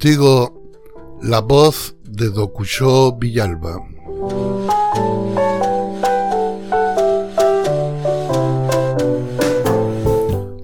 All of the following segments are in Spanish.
Contigo, la voz de Dokuyo Villalba.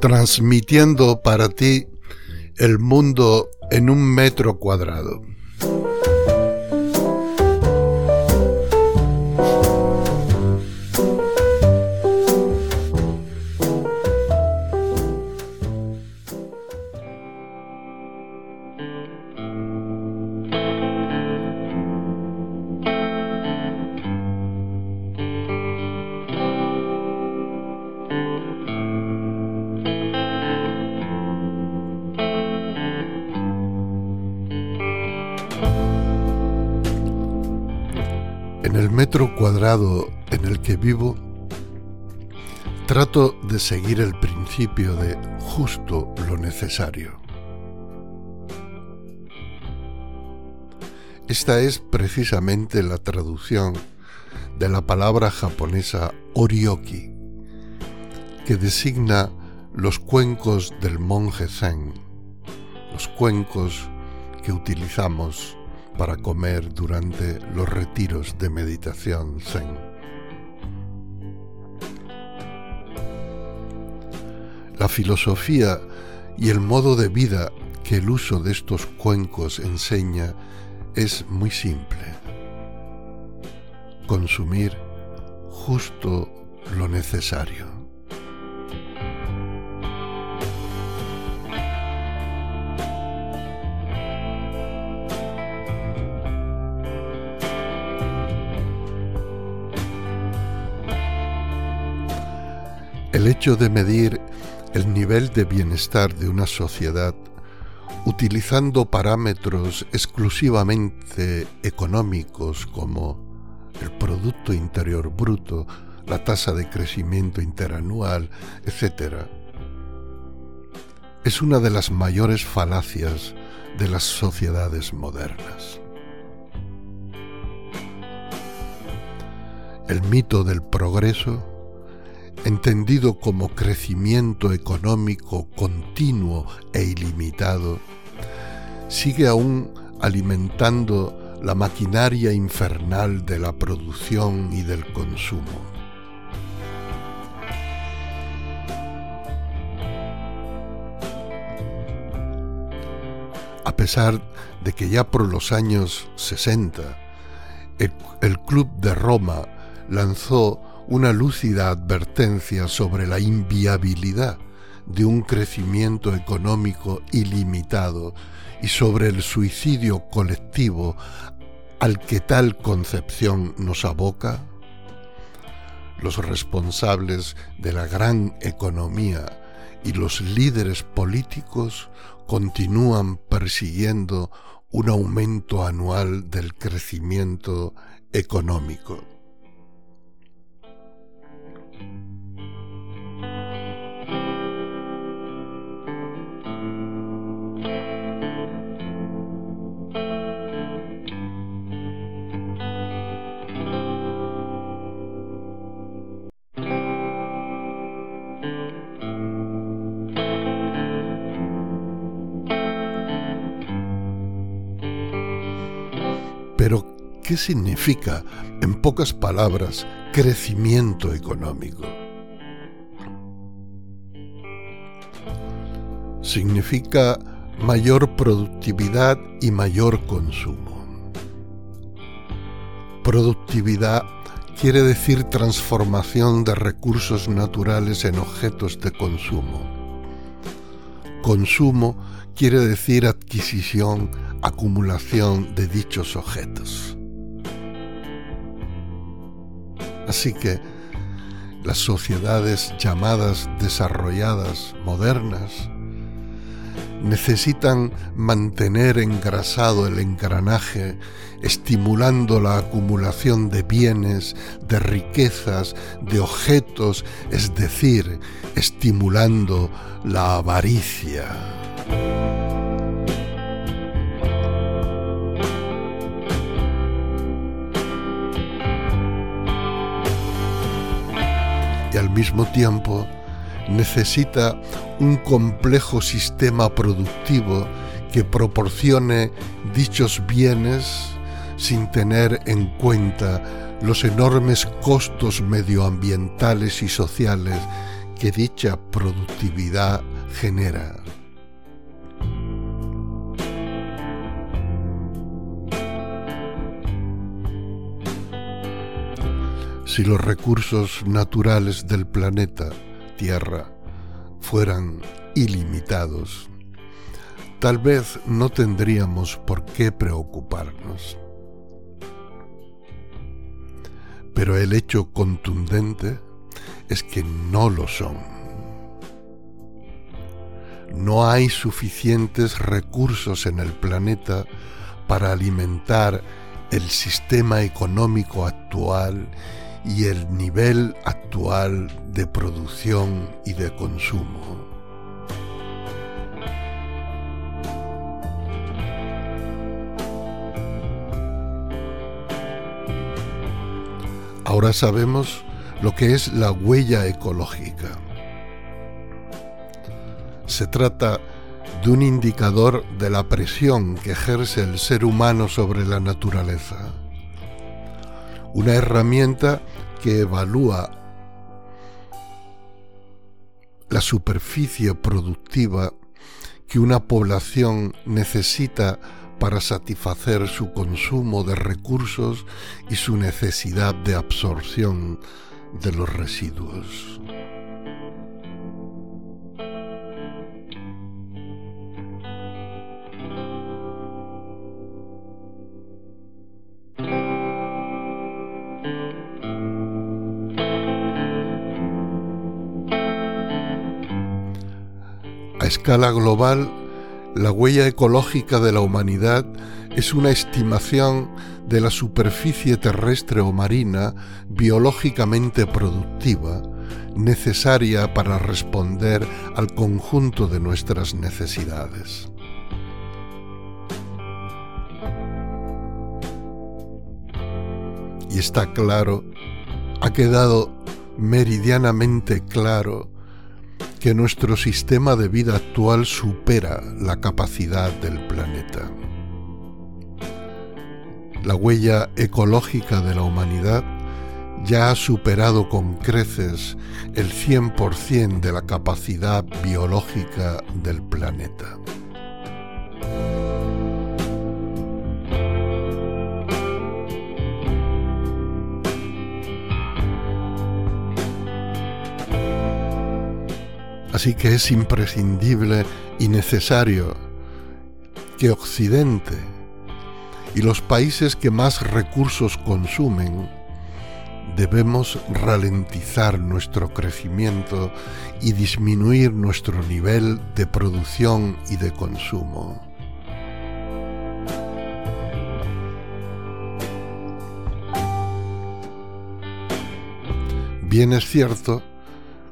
Transmitiendo para ti el mundo en un metro cuadrado. En el metro cuadrado en el que vivo, trato de seguir el principio de justo lo necesario. Esta es precisamente la traducción de la palabra japonesa orioki, que designa los cuencos del monje zen, los cuencos que utilizamos para comer durante los retiros de meditación zen. La filosofía y el modo de vida que el uso de estos cuencos enseña es muy simple. Consumir justo lo necesario. El hecho de medir el nivel de bienestar de una sociedad utilizando parámetros exclusivamente económicos como el Producto Interior Bruto, la tasa de crecimiento interanual, etc., es una de las mayores falacias de las sociedades modernas. El mito del progreso entendido como crecimiento económico continuo e ilimitado, sigue aún alimentando la maquinaria infernal de la producción y del consumo. A pesar de que ya por los años 60 el, Club de Roma lanzó una lúcida advertencia sobre la inviabilidad de un crecimiento económico ilimitado y sobre el suicidio colectivo al que tal concepción nos aboca? Los responsables de la gran economía y los líderes políticos continúan persiguiendo un aumento anual del crecimiento económico. ¿Qué significa, en pocas palabras, crecimiento económico? Significa mayor productividad y mayor consumo. Productividad quiere decir transformación de recursos naturales en objetos de consumo. Consumo quiere decir adquisición acumulación de dichos objetos. Así que las sociedades llamadas desarrolladas, modernas, necesitan mantener engrasado el engranaje, estimulando la acumulación de bienes, de riquezas, de objetos, es decir, estimulando la avaricia. Mismo tiempo necesita un complejo sistema productivo que proporcione dichos bienes sin tener en cuenta los enormes costos medioambientales y sociales que dicha productividad genera. Si los recursos naturales del planeta Tierra fueran ilimitados, tal vez no tendríamos por qué preocuparnos. Pero el hecho contundente es que no lo son. No hay suficientes recursos en el planeta para alimentar el sistema económico actual y el nivel actual de producción y de consumo. Ahora sabemos lo que es la huella ecológica. Se trata de un indicador de la presión que ejerce el ser humano sobre la naturaleza. Una herramienta que evalúa la superficie productiva que una población necesita para satisfacer su consumo de recursos y su necesidad de absorción de los residuos. Escala global, la huella ecológica de la humanidad es una estimación de la superficie terrestre o marina biológicamente productiva necesaria para responder al conjunto de nuestras necesidades. Y está claro, ha quedado meridianamente claro que nuestro sistema de vida actual supera la capacidad del planeta. La huella ecológica de la humanidad ya ha superado con creces el 100% de la capacidad biológica del planeta. Así que es imprescindible y necesario que Occidente y los países que más recursos consumen debemos ralentizar nuestro crecimiento y disminuir nuestro nivel de producción y de consumo. Bien es cierto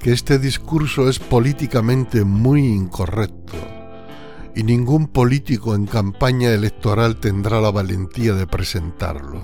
que este discurso es políticamente muy incorrecto y ningún político en campaña electoral tendrá la valentía de presentarlo.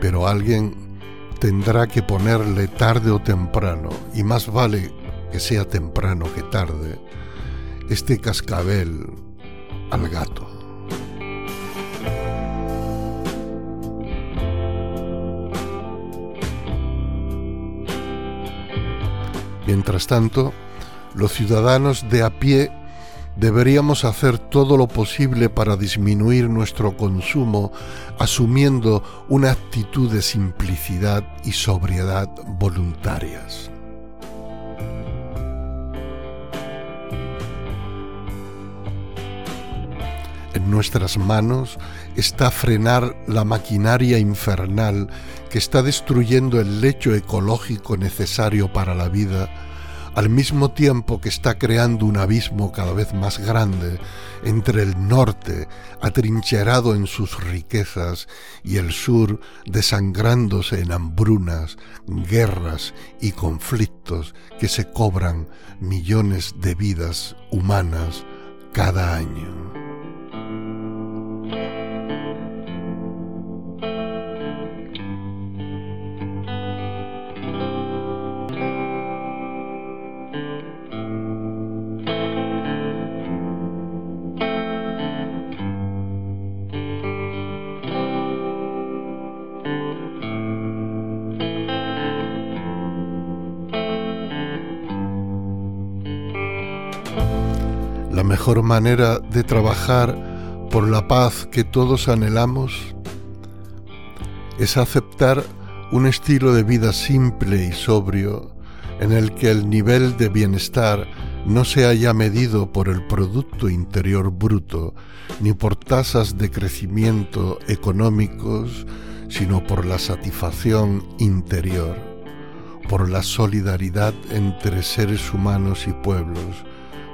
Pero alguien tendrá que ponerle tarde o temprano, y más vale que sea temprano que tarde, este cascabel al gato. Mientras tanto, los ciudadanos de a pie deberíamos hacer todo lo posible para disminuir nuestro consumo asumiendo una actitud de simplicidad y sobriedad voluntarias. En nuestras manos está frenar la maquinaria infernal que está destruyendo el lecho ecológico necesario para la vida, al mismo tiempo que está creando un abismo cada vez más grande entre el norte, atrincherado en sus riquezas, y el sur, desangrándose en hambrunas, guerras y conflictos que se cobran millones de vidas humanas cada año. Mejor manera de trabajar por la paz que todos anhelamos es aceptar un estilo de vida simple y sobrio en el que el nivel de bienestar no se haya medido por el Producto Interior Bruto ni por tasas de crecimiento económicos, sino por la satisfacción interior, por la solidaridad entre seres humanos y pueblos,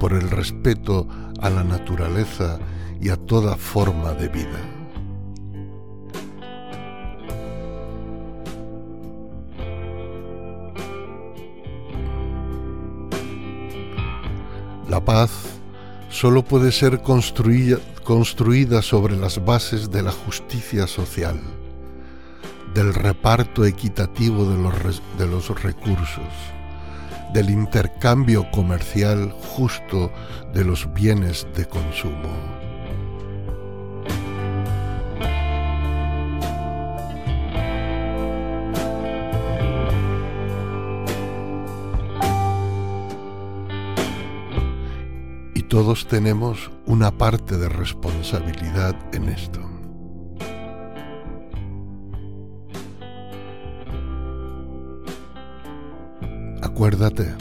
por el respeto a la naturaleza y a toda forma de vida. La paz solo puede ser construida, sobre las bases de la justicia social, del reparto equitativo de los recursos, del intercambio comercial justo de los bienes de consumo. todos tenemos una parte de responsabilidad en esto. Acuérdate,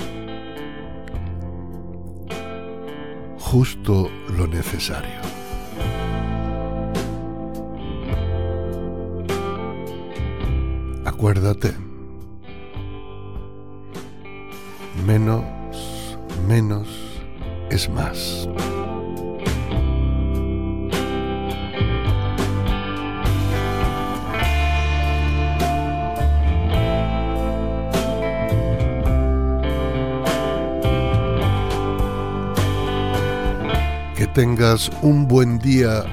justo lo necesario. Acuérdate, menos, menos, es más. Tengas un buen día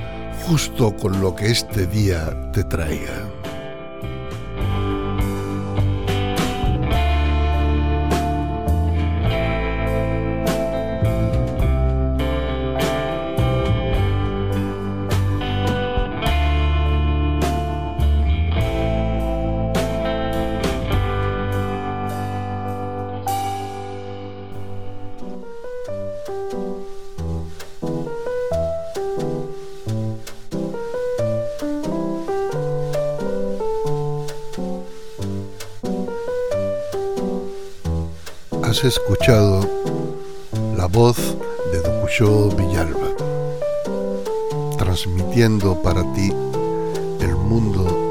justo con lo que este día te traiga. Has escuchado la voz de Dokuyo Villalba, transmitiendo para ti el mundo